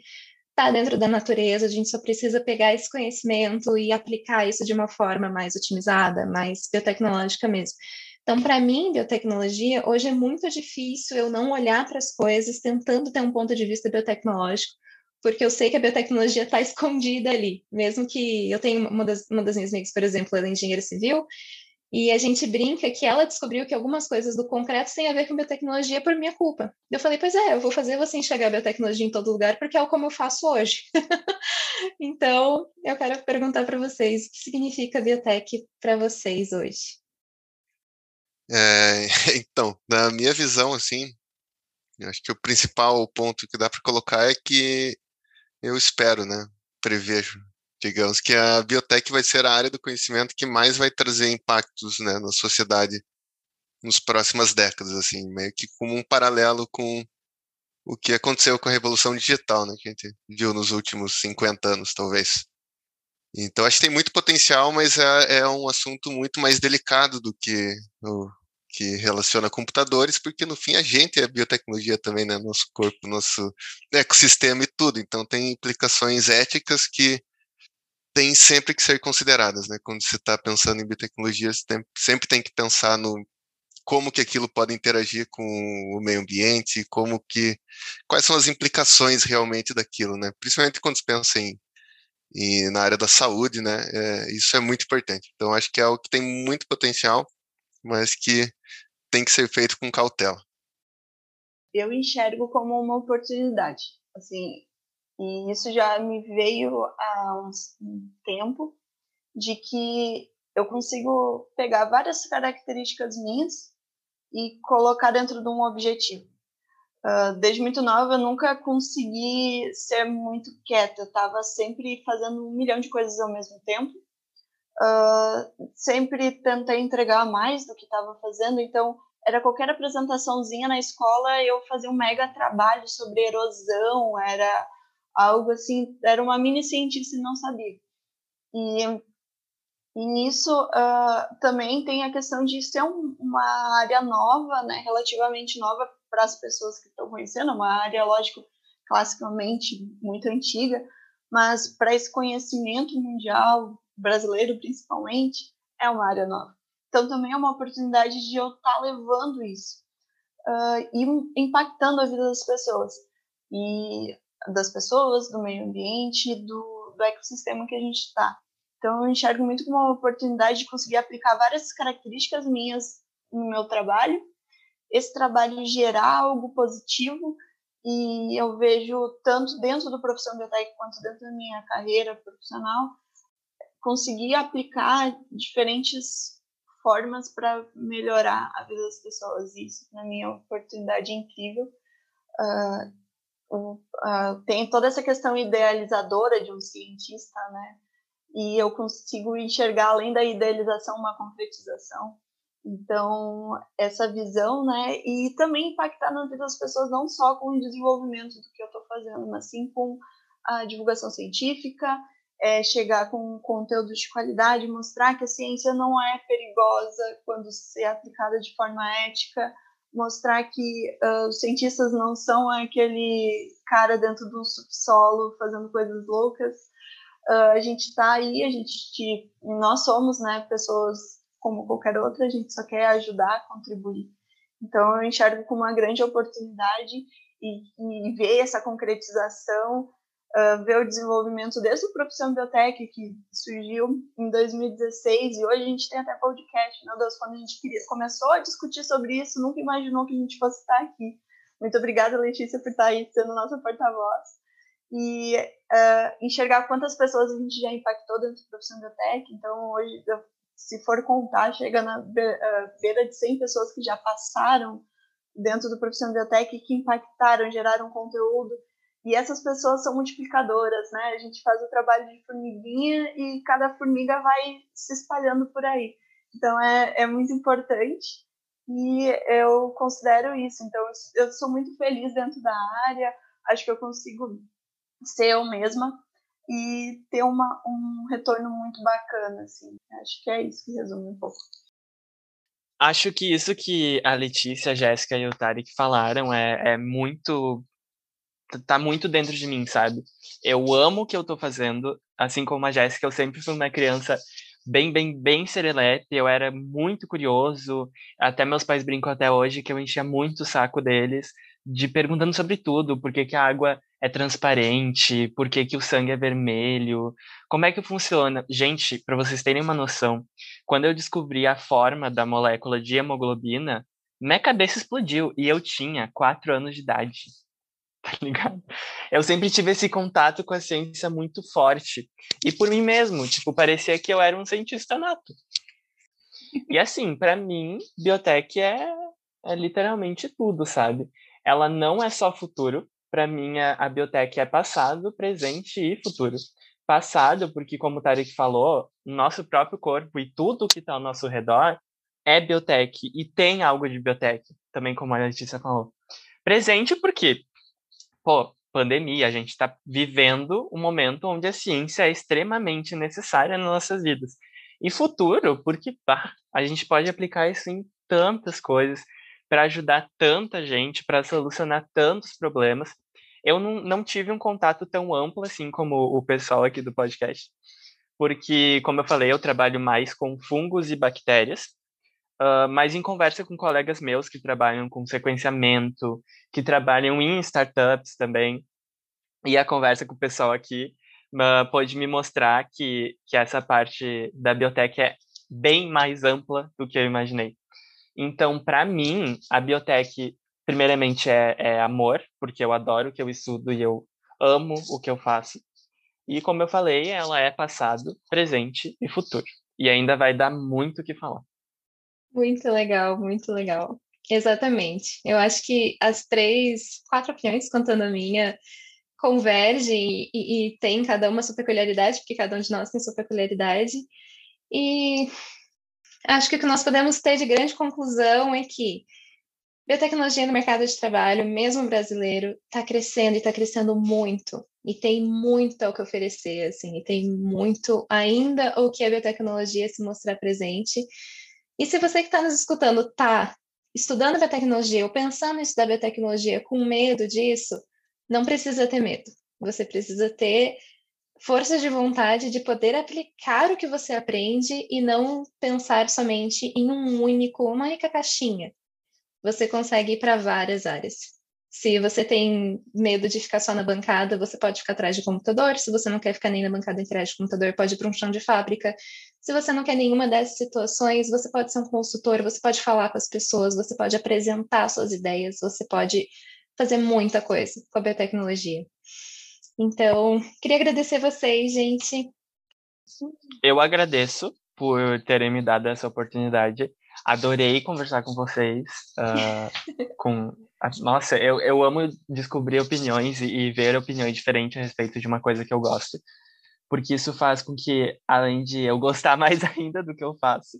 está dentro da natureza, a gente só precisa pegar esse conhecimento e aplicar isso de uma forma mais otimizada, mais biotecnológica mesmo. Então, para mim, biotecnologia, hoje é muito difícil eu não olhar para as coisas tentando ter um ponto de vista biotecnológico, porque eu sei que a biotecnologia está escondida ali. Mesmo que eu tenha uma das, uma das minhas amigas, por exemplo, ela é engenheira civil, e a gente brinca que ela descobriu que algumas coisas do concreto têm a ver com biotecnologia por minha culpa. Eu falei, pois é, eu vou fazer você enxergar biotecnologia em todo lugar, porque é como eu faço hoje. então, eu quero perguntar para vocês, o que significa biotech para vocês hoje? É, então, na minha visão, assim, acho que o principal ponto que dá para colocar é que eu espero, né, prevejo digamos que a biotech vai ser a área do conhecimento que mais vai trazer impactos né, na sociedade nos próximas décadas, assim, meio que como um paralelo com o que aconteceu com a revolução digital, né, que a gente viu nos últimos 50 anos, talvez. Então, acho que tem muito potencial, mas é, é um assunto muito mais delicado do que o que relaciona computadores, porque no fim a gente é biotecnologia também, né, nosso corpo, nosso ecossistema e tudo. Então, tem implicações éticas que têm sempre que ser consideradas, né? Quando você está pensando em biotecnologia, você sempre tem que pensar no como que aquilo pode interagir com o meio ambiente, como que quais são as implicações realmente daquilo, né? Principalmente quando se pensa em, em na área da saúde, né? É, isso é muito importante. Então acho que é algo que tem muito potencial, mas que tem que ser feito com cautela. Eu enxergo como uma oportunidade. Assim, e isso já me veio há um tempo de que eu consigo pegar várias características minhas e colocar dentro de um objetivo. Uh, desde muito nova eu nunca consegui ser muito quieta, eu estava sempre fazendo um milhão de coisas ao mesmo tempo. Uh, sempre tentei entregar mais do que estava fazendo, então era qualquer apresentaçãozinha na escola eu fazia um mega trabalho sobre erosão, era algo assim, era uma mini cientista e não sabia. E, e nisso uh, também tem a questão de ser um, uma área nova, né, relativamente nova para as pessoas que estão conhecendo, uma área, lógico, classicamente muito antiga, mas para esse conhecimento mundial, brasileiro principalmente, é uma área nova. Então também é uma oportunidade de eu estar tá levando isso uh, e impactando a vida das pessoas. E das pessoas, do meio ambiente, do, do ecossistema que a gente está. Então, eu enxergo muito como uma oportunidade de conseguir aplicar várias características minhas no meu trabalho, esse trabalho gerar algo positivo, e eu vejo tanto dentro do profissão biotech quanto dentro da minha carreira profissional, conseguir aplicar diferentes formas para melhorar a vida das pessoas. Isso, minha oportunidade, é incrível. Uh, uh, tem toda essa questão idealizadora de um cientista, né? E eu consigo enxergar além da idealização uma concretização. Então, essa visão, né? E também impactar na vida das pessoas não só com o desenvolvimento do que eu estou fazendo, mas sim com a divulgação científica, é, chegar com conteúdo de qualidade, mostrar que a ciência não é perigosa quando se é aplicada de forma ética, mostrar que uh, os cientistas não são aquele cara dentro de um subsolo fazendo coisas loucas. Uh, a gente está aí, a gente, nós somos, né, pessoas como qualquer outra, a gente só quer ajudar, contribuir. Então, eu enxergo como uma grande oportunidade e, e ver essa concretização, uh, ver o desenvolvimento desde o Profissão Biotech, que surgiu em 2016, e hoje a gente tem até podcast. Meu Deus, quando a gente queria, começou a discutir sobre isso, nunca imaginou que a gente fosse estar aqui. Muito obrigada, Letícia, por estar aí sendo nossa porta-voz. E uh, enxergar quantas pessoas a gente já impactou dentro do Profissão Biotech. Então, hoje, se for contar, chega na beira de 100 pessoas que já passaram dentro do Profissão Biotech que impactaram, geraram conteúdo. E essas pessoas são multiplicadoras, né? A gente faz o trabalho de formiguinha e cada formiga vai se espalhando por aí. Então é, é muito importante e eu considero isso. Então eu sou muito feliz dentro da área, acho que eu consigo ser eu mesma e ter uma, um retorno muito bacana, assim. Acho que é isso que resume um pouco. Acho que isso que a Letícia, a Jéssica e o Tarek falaram é, é muito. Tá muito dentro de mim, sabe? Eu amo o que eu tô fazendo, assim como a Jéssica, eu sempre fui uma criança bem, bem, bem serelepe, eu era muito curioso, até meus pais brincam até hoje que eu enchia muito o saco deles, de perguntando sobre tudo, por que, que a água é transparente, por que, que o sangue é vermelho, como é que funciona. Gente, para vocês terem uma noção, quando eu descobri a forma da molécula de hemoglobina, minha cabeça explodiu e eu tinha quatro anos de idade. Tá ligado? Eu sempre tive esse contato com a ciência muito forte. E por mim mesmo, tipo, parecia que eu era um cientista nato. E assim, para mim, biotech é, é literalmente tudo, sabe? Ela não é só futuro, para mim, a, a biotech é passado, presente e futuro. Passado, porque, como o Tarek falou, nosso próprio corpo e tudo que está ao nosso redor é biotech e tem algo de biotech, também como a Letícia falou. Presente, porque, pô, pandemia, a gente está vivendo um momento onde a ciência é extremamente necessária nas nossas vidas. E futuro, porque pá, a gente pode aplicar isso em tantas coisas para ajudar tanta gente, para solucionar tantos problemas. Eu não, não tive um contato tão amplo assim como o pessoal aqui do podcast, porque, como eu falei, eu trabalho mais com fungos e bactérias, uh, mas em conversa com colegas meus que trabalham com sequenciamento, que trabalham em startups também, e a conversa com o pessoal aqui uh, pôde me mostrar que, que essa parte da biotech é bem mais ampla do que eu imaginei. Então, para mim, a biotech, primeiramente, é, é, amor, porque eu adoro o que eu estudo e eu amo o que eu faço. E, como eu falei, ela é passado, presente e futuro. E ainda vai dar muito o que falar. Muito legal, muito legal. Exatamente. Eu acho que as três, quatro opiniões, contando a minha, convergem e, e tem cada uma sua peculiaridade, porque cada um de nós tem sua peculiaridade. E Acho que o que nós podemos ter de grande conclusão é que biotecnologia no mercado de trabalho, mesmo brasileiro, está crescendo e está crescendo muito. E tem muito ao que oferecer, assim, e tem muito ainda o que a biotecnologia se mostrar presente. E se você que está nos escutando está estudando biotecnologia ou pensando em estudar biotecnologia com medo disso, não precisa ter medo. Você precisa ter força de vontade de poder aplicar o que você aprende e não pensar somente em um único, uma única caixinha. Você consegue ir para várias áreas. Se você tem medo de ficar só na bancada, você pode ficar atrás de computador. Se você não quer ficar nem na bancada atrás de computador, pode ir para um chão de fábrica. Se você não quer nenhuma dessas situações, você pode ser um consultor, você pode falar com as pessoas, você pode apresentar suas ideias, você pode fazer muita coisa com a biotecnologia. Então, queria agradecer vocês, gente. Eu agradeço por terem me dado essa oportunidade. Adorei conversar com vocês. Uh, com Nossa, eu, eu amo descobrir opiniões e, e ver opiniões diferentes a respeito de uma coisa que eu gosto. Porque isso faz com que, além de eu gostar mais ainda do que eu faço,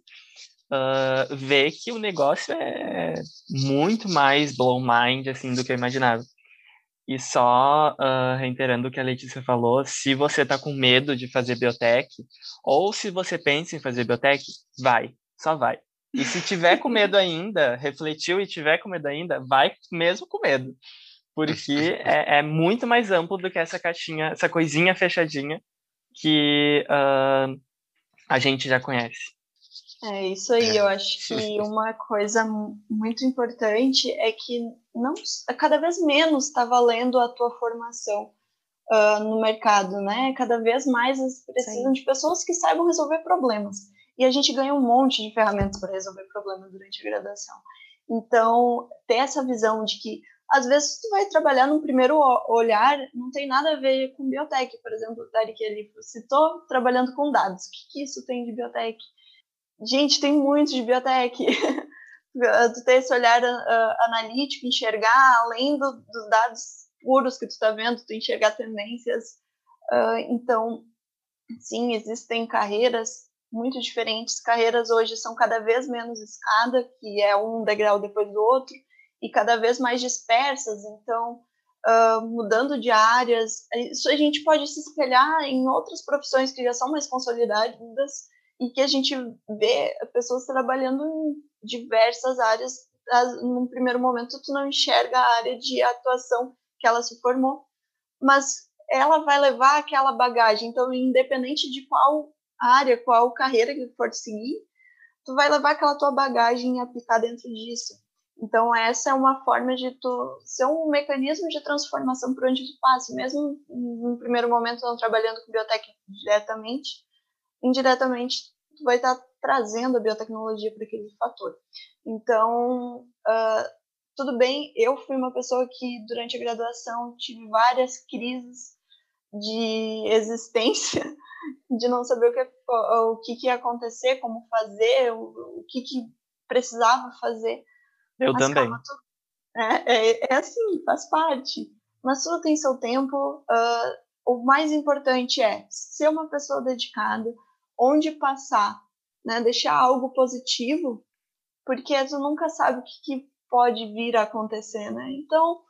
uh, ver que o negócio é muito mais blow mind assim, do que eu imaginava. E só uh, reiterando o que a Letícia falou, se você está com medo de fazer biotech, ou se você pensa em fazer biotech, vai, só vai. E se tiver com medo ainda, refletiu e tiver com medo ainda, vai mesmo com medo. Porque é, é muito mais amplo do que essa caixinha, essa coisinha fechadinha que uh, a gente já conhece. É isso aí, é. eu acho que uma coisa muito importante é que não cada vez menos está valendo a tua formação uh, no mercado, né? Cada vez mais precisam Sim. de pessoas que saibam resolver problemas. E a gente ganha um monte de ferramentas para resolver problemas durante a graduação. Então, ter essa visão de que às vezes tu vai trabalhar num primeiro olhar, não tem nada a ver com biotech, por exemplo, o Tarek ali citou, trabalhando com dados. O que, que isso tem de biotech? Gente, tem muito de biotech. tu ter esse olhar uh, analítico, enxergar além do, dos dados puros que tu está vendo, tu enxergar tendências. Uh, então, sim, existem carreiras muito diferentes. Carreiras hoje são cada vez menos escada, que é um degrau depois do outro e cada vez mais dispersas, então uh, mudando de áreas. Isso a gente pode se espelhar em outras profissões que já são mais consolidadas e que a gente vê pessoas trabalhando em diversas áreas. Num primeiro momento, tu não enxerga a área de atuação que ela se formou, mas ela vai levar aquela bagagem. Então, independente de qual área, qual carreira que for seguir, tu vai levar aquela tua bagagem e aplicar dentro disso. Então, essa é uma forma de tu ser um mecanismo de transformação por onde tu passa, mesmo no primeiro momento não trabalhando com biotech diretamente, indiretamente tu vai estar trazendo a biotecnologia para aquele fator. Então, uh, tudo bem, eu fui uma pessoa que durante a graduação tive várias crises de existência, de não saber o que, o que, que ia acontecer, como fazer, o, o que, que precisava fazer. Eu Mas também. Calma, tu... é, é, é, assim, faz parte. Mas tudo tem seu tempo. Uh, o mais importante é ser uma pessoa dedicada, onde passar, né? Deixar algo positivo, porque tu nunca sabe o que, que pode vir a acontecer, né? Então,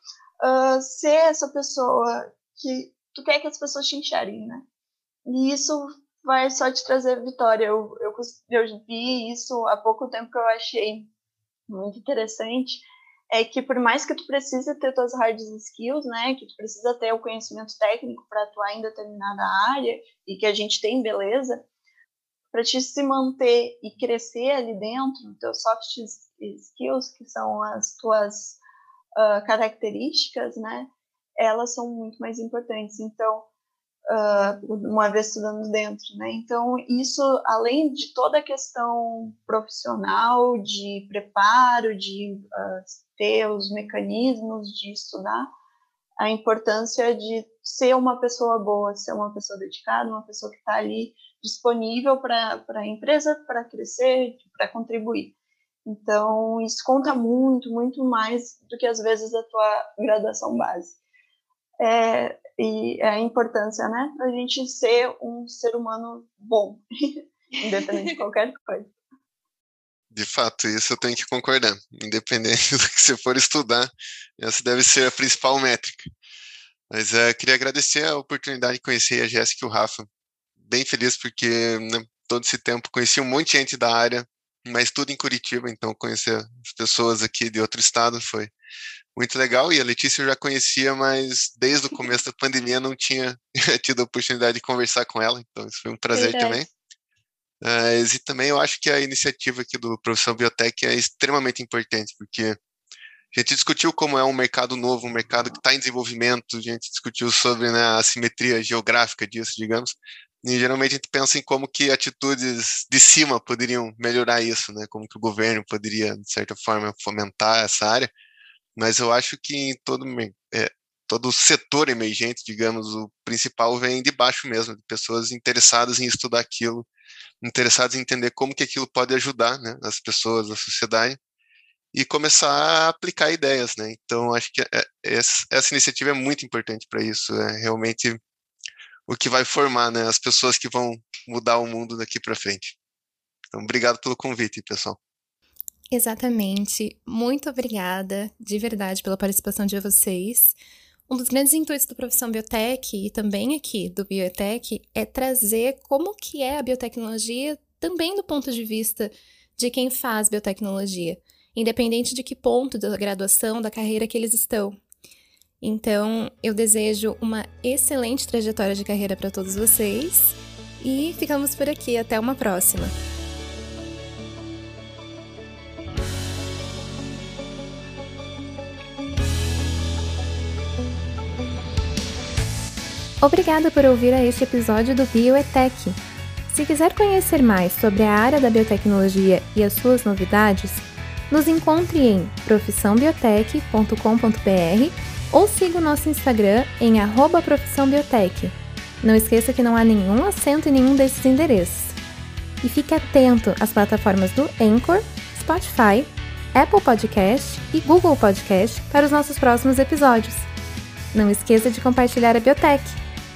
uh, ser essa pessoa que tu quer que as pessoas te enxerguem, né? E isso vai só te trazer vitória. Eu, eu, eu vi isso há pouco tempo que eu achei muito interessante é que por mais que tu precise ter tuas hard skills, né, que tu precisa ter o conhecimento técnico para atuar em determinada área e que a gente tem beleza, para te se manter e crescer ali dentro, teus soft skills, que são as tuas uh, características, né, elas são muito mais importantes. Então, uh, uma vez estudando dentro, né? Então, isso, além de toda a questão profissional, de preparo, de uh, ter os mecanismos de estudar, a importância de ser uma pessoa boa, ser uma pessoa dedicada, uma pessoa que está ali disponível para a empresa, para crescer, para contribuir. Então, isso conta muito, muito mais do que às vezes a tua graduação base. É, e a importância, né, da gente ser um ser humano bom, independente de qualquer coisa. De fato, isso eu tenho que concordar. Independente do que você for estudar, essa deve ser a principal métrica. Mas uh, queria agradecer a oportunidade de conhecer a Jéssica e o Rafa. Bem feliz porque né, todo esse tempo conheci um monte de gente da área, mas tudo em Curitiba, então conhecer as pessoas aqui de outro estado foi muito legal. E a Letícia eu já conhecia, mas desde o começo da pandemia não tinha tido a oportunidade de conversar com ela, então isso foi um prazer Verdade. também. Uh, e também eu acho que a iniciativa aqui do Profissão Biotech é extremamente importante, porque a gente discutiu como é um mercado novo, um mercado que está em desenvolvimento, a gente discutiu sobre né, a simetria geográfica disso, digamos, e geralmente a gente pensa em como que atitudes de cima poderiam melhorar isso, né, como que o governo poderia, de certa forma, fomentar essa área, mas eu acho que em todo, é, todo setor emergente, digamos, o principal vem de baixo mesmo, de pessoas interessadas em estudar aquilo, interessadas em entender como que aquilo pode ajudar né, as pessoas, a sociedade, e começar a aplicar ideias, né? Então, acho que é, essa, iniciativa é muito importante para isso, é realmente o que vai formar né, as pessoas que vão mudar o mundo daqui para frente. Então, obrigado pelo convite, pessoal. Exatamente. Muito obrigada, de verdade, pela participação de vocês. Um dos grandes intuitos do Profissão Biotech e também aqui do Biotech é trazer como que é a biotecnologia também do ponto de vista de quem faz biotecnologia, independente de que ponto da graduação, da carreira que eles estão. Então, eu desejo uma excelente trajetória de carreira para todos vocês e ficamos por aqui. Até uma próxima! Obrigada por ouvir a este episódio do Bioetec. Se quiser conhecer mais sobre a área da biotecnologia e as suas novidades, nos encontre em profissãobiotech.com.br ou siga o nosso Instagram em profissãobiotech. Não esqueça que não há nenhum acento em nenhum desses endereços. E fique atento às plataformas do Anchor, Spotify, Apple Podcast e Google Podcast para os nossos próximos episódios. Não esqueça de compartilhar a Biotech.